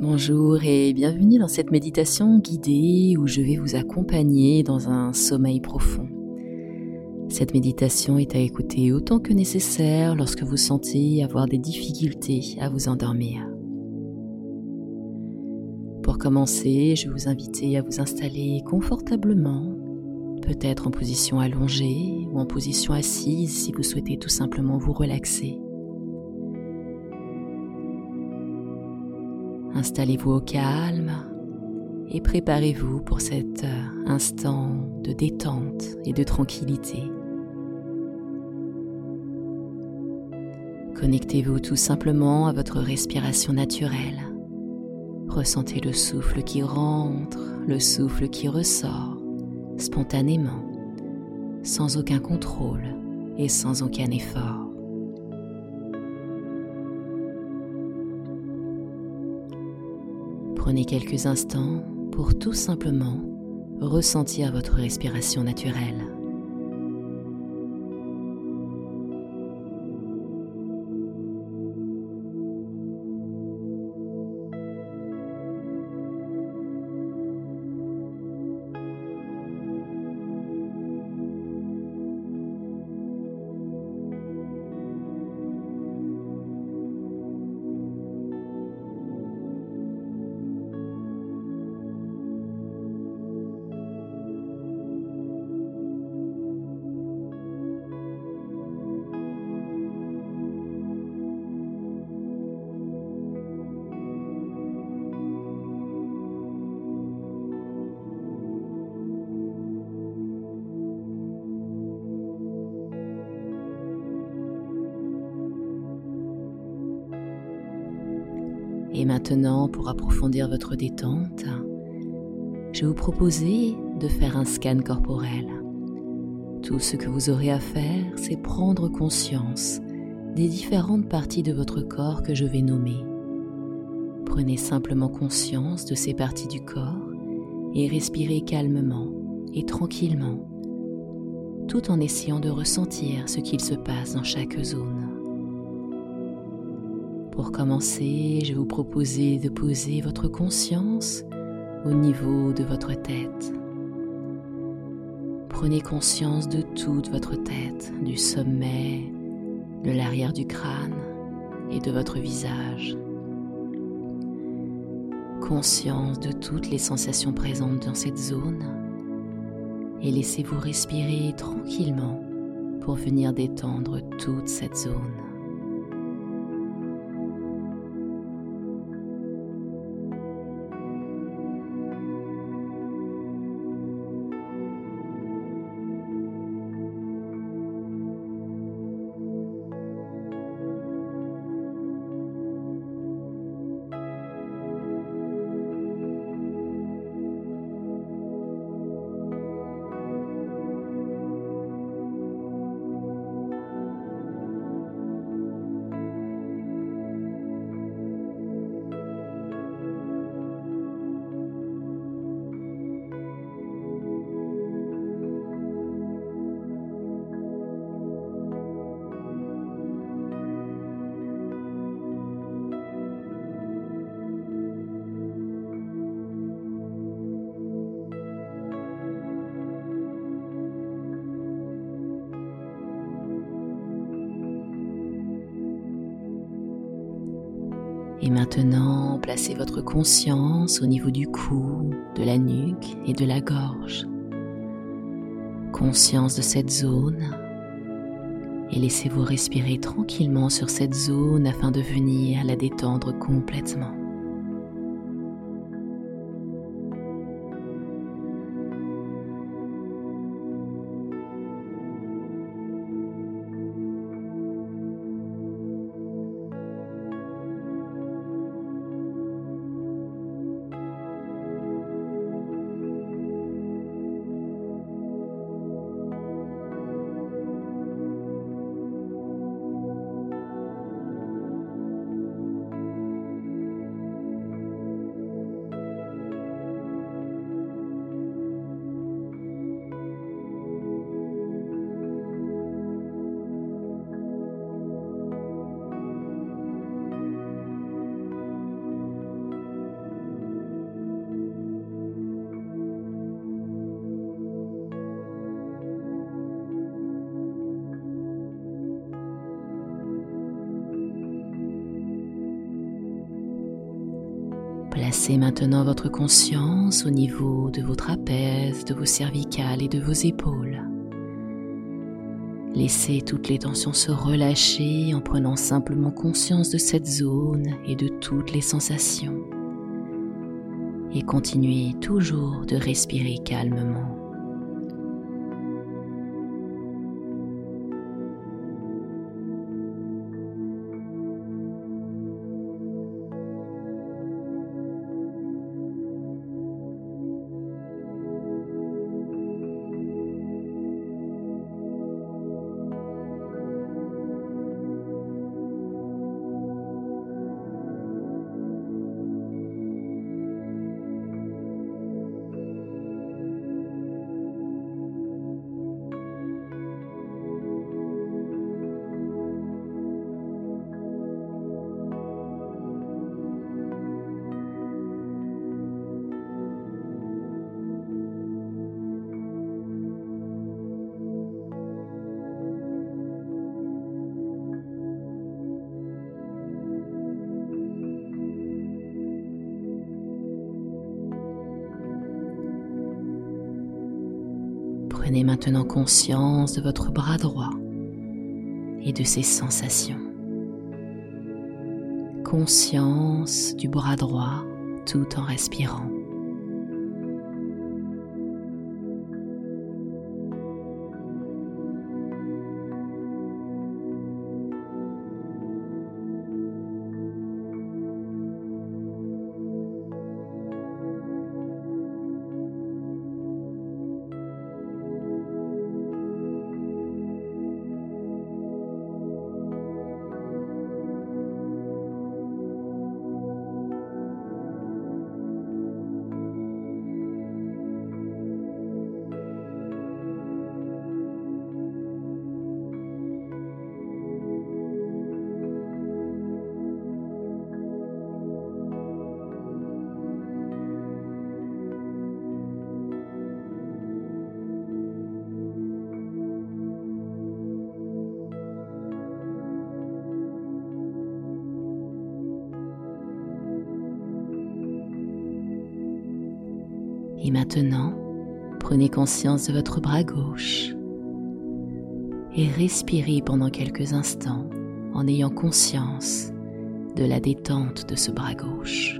Bonjour et bienvenue dans cette méditation guidée où je vais vous accompagner dans un sommeil profond. Cette méditation est à écouter autant que nécessaire lorsque vous sentez avoir des difficultés à vous endormir. Pour commencer, je vais vous inviter à vous installer confortablement, peut-être en position allongée ou en position assise si vous souhaitez tout simplement vous relaxer. Installez-vous au calme et préparez-vous pour cet euh, instant de détente et de tranquillité. Connectez-vous tout simplement à votre respiration naturelle. Ressentez le souffle qui rentre, le souffle qui ressort, spontanément, sans aucun contrôle et sans aucun effort. Prenez quelques instants pour tout simplement ressentir votre respiration naturelle. Et maintenant, pour approfondir votre détente, je vais vous proposer de faire un scan corporel. Tout ce que vous aurez à faire, c'est prendre conscience des différentes parties de votre corps que je vais nommer. Prenez simplement conscience de ces parties du corps et respirez calmement et tranquillement, tout en essayant de ressentir ce qu'il se passe dans chaque zone. Pour commencer, je vais vous proposer de poser votre conscience au niveau de votre tête. Prenez conscience de toute votre tête, du sommet, de l'arrière du crâne et de votre visage. Conscience de toutes les sensations présentes dans cette zone et laissez-vous respirer tranquillement pour venir détendre toute cette zone. Et maintenant, placez votre conscience au niveau du cou, de la nuque et de la gorge. Conscience de cette zone et laissez-vous respirer tranquillement sur cette zone afin de venir la détendre complètement. Placez maintenant votre conscience au niveau de vos trapèzes, de vos cervicales et de vos épaules. Laissez toutes les tensions se relâcher en prenant simplement conscience de cette zone et de toutes les sensations. Et continuez toujours de respirer calmement. Maintenant conscience de votre bras droit et de ses sensations. Conscience du bras droit tout en respirant. Et maintenant, prenez conscience de votre bras gauche et respirez pendant quelques instants en ayant conscience de la détente de ce bras gauche.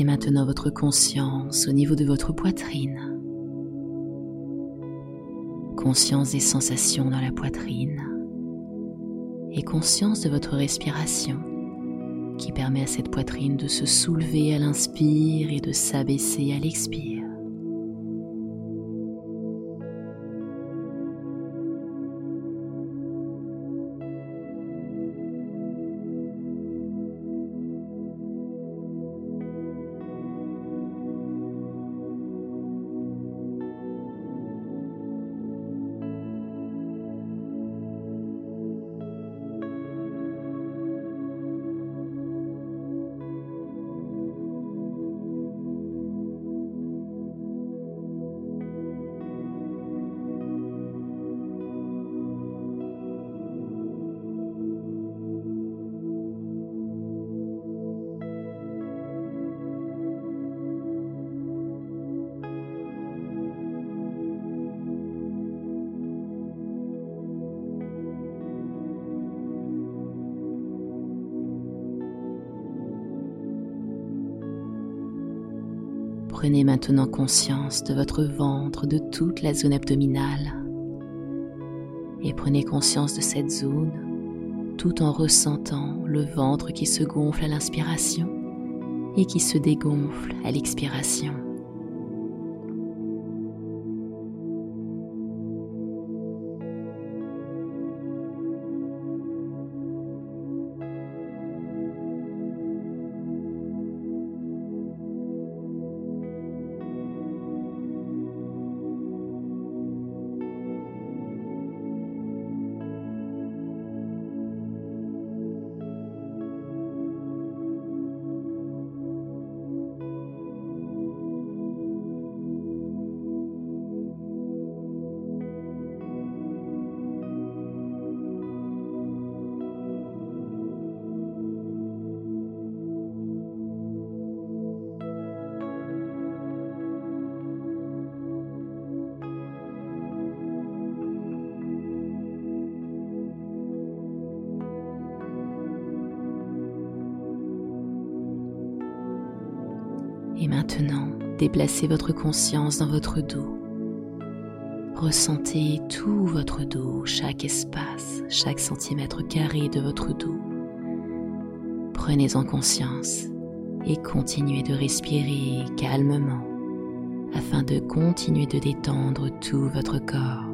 Placez maintenant votre conscience au niveau de votre poitrine. Conscience des sensations dans la poitrine et conscience de votre respiration qui permet à cette poitrine de se soulever à l'inspire et de s'abaisser à l'expire. Prenez maintenant conscience de votre ventre, de toute la zone abdominale. Et prenez conscience de cette zone tout en ressentant le ventre qui se gonfle à l'inspiration et qui se dégonfle à l'expiration. Maintenant, déplacez votre conscience dans votre dos. Ressentez tout votre dos, chaque espace, chaque centimètre carré de votre dos. Prenez-en conscience et continuez de respirer calmement afin de continuer de détendre tout votre corps.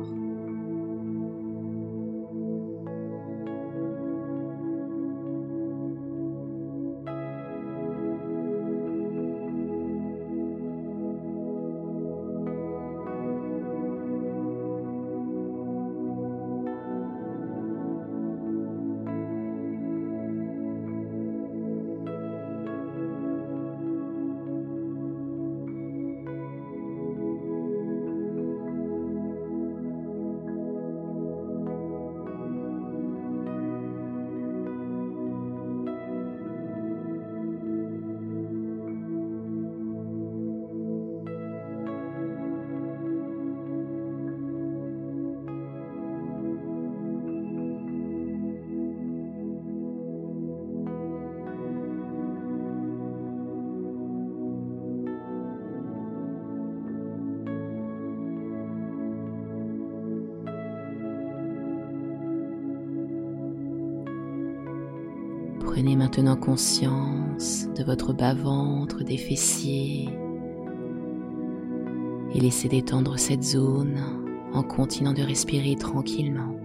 Maintenant conscience de votre bas-ventre, des fessiers et laissez détendre cette zone en continuant de respirer tranquillement.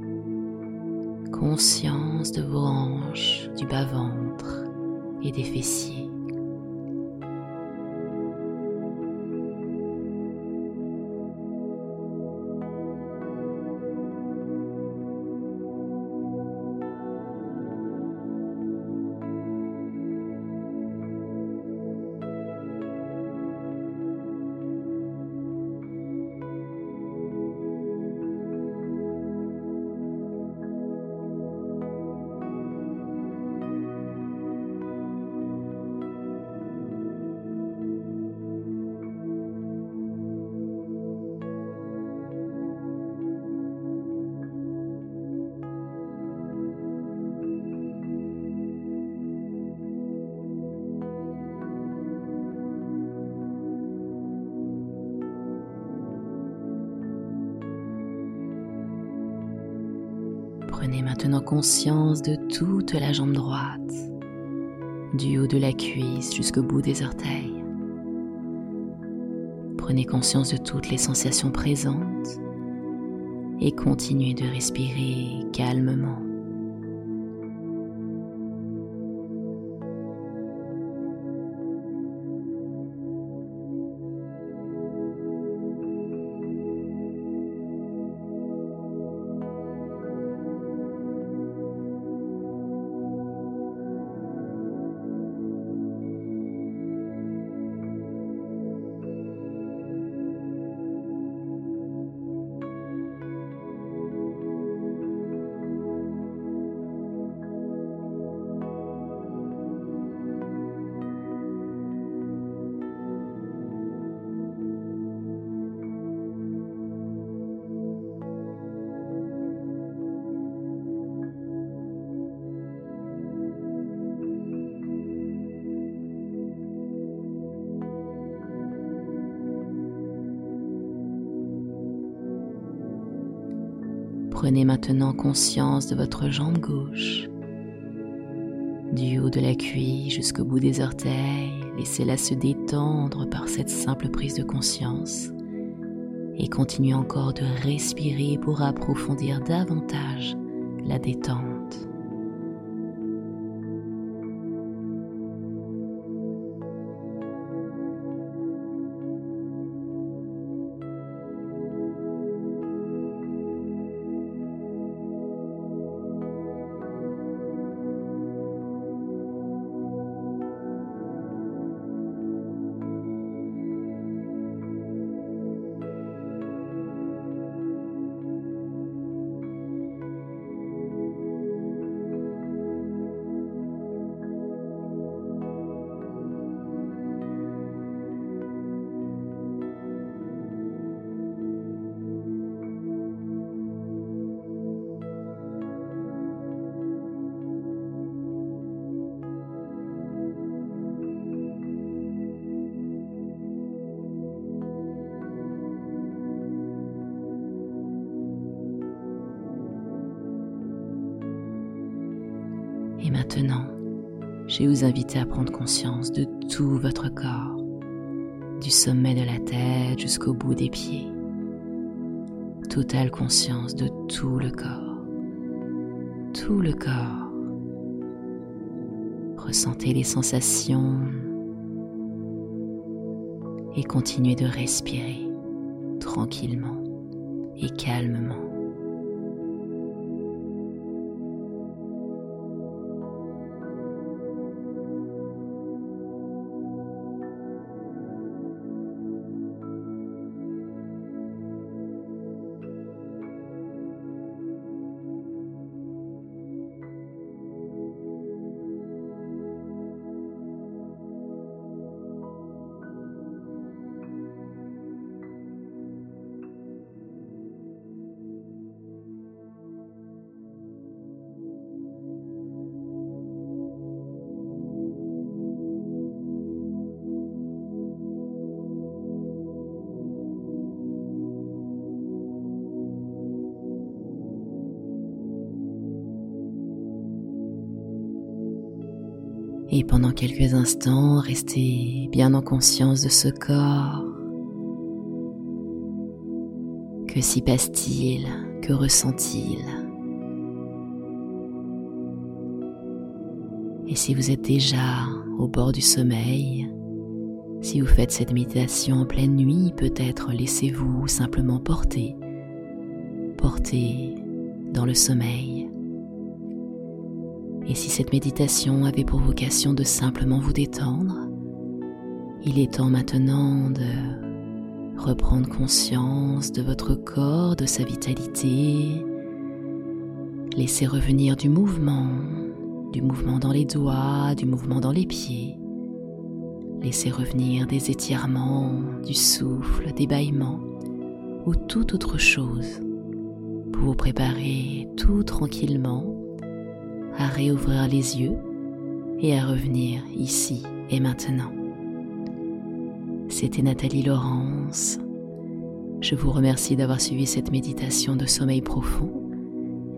Conscience de vos hanches, du bas-ventre et des fessiers. Maintenant conscience de toute la jambe droite, du haut de la cuisse jusqu'au bout des orteils. Prenez conscience de toutes les sensations présentes et continuez de respirer calmement. Prenez maintenant conscience de votre jambe gauche. Du haut de la cuisse jusqu'au bout des orteils, laissez-la se détendre par cette simple prise de conscience et continuez encore de respirer pour approfondir davantage la détente. Je vais vous inviter à prendre conscience de tout votre corps, du sommet de la tête jusqu'au bout des pieds. Totale conscience de tout le corps. Tout le corps. Ressentez les sensations et continuez de respirer tranquillement et calmement. Et pendant quelques instants, restez bien en conscience de ce corps. Que s'y passe-t-il? Que ressent-il? Et si vous êtes déjà au bord du sommeil, si vous faites cette méditation en pleine nuit, peut-être laissez-vous simplement porter, porter dans le sommeil. Et si cette méditation avait pour vocation de simplement vous détendre, il est temps maintenant de reprendre conscience de votre corps, de sa vitalité. Laissez revenir du mouvement, du mouvement dans les doigts, du mouvement dans les pieds. Laissez revenir des étirements, du souffle, des bâillements ou toute autre chose pour vous préparer tout tranquillement à réouvrir les yeux et à revenir ici et maintenant. C'était Nathalie Laurence. Je vous remercie d'avoir suivi cette méditation de sommeil profond.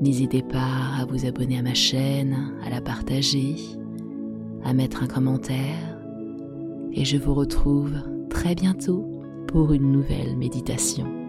N'hésitez pas à vous abonner à ma chaîne, à la partager, à mettre un commentaire et je vous retrouve très bientôt pour une nouvelle méditation.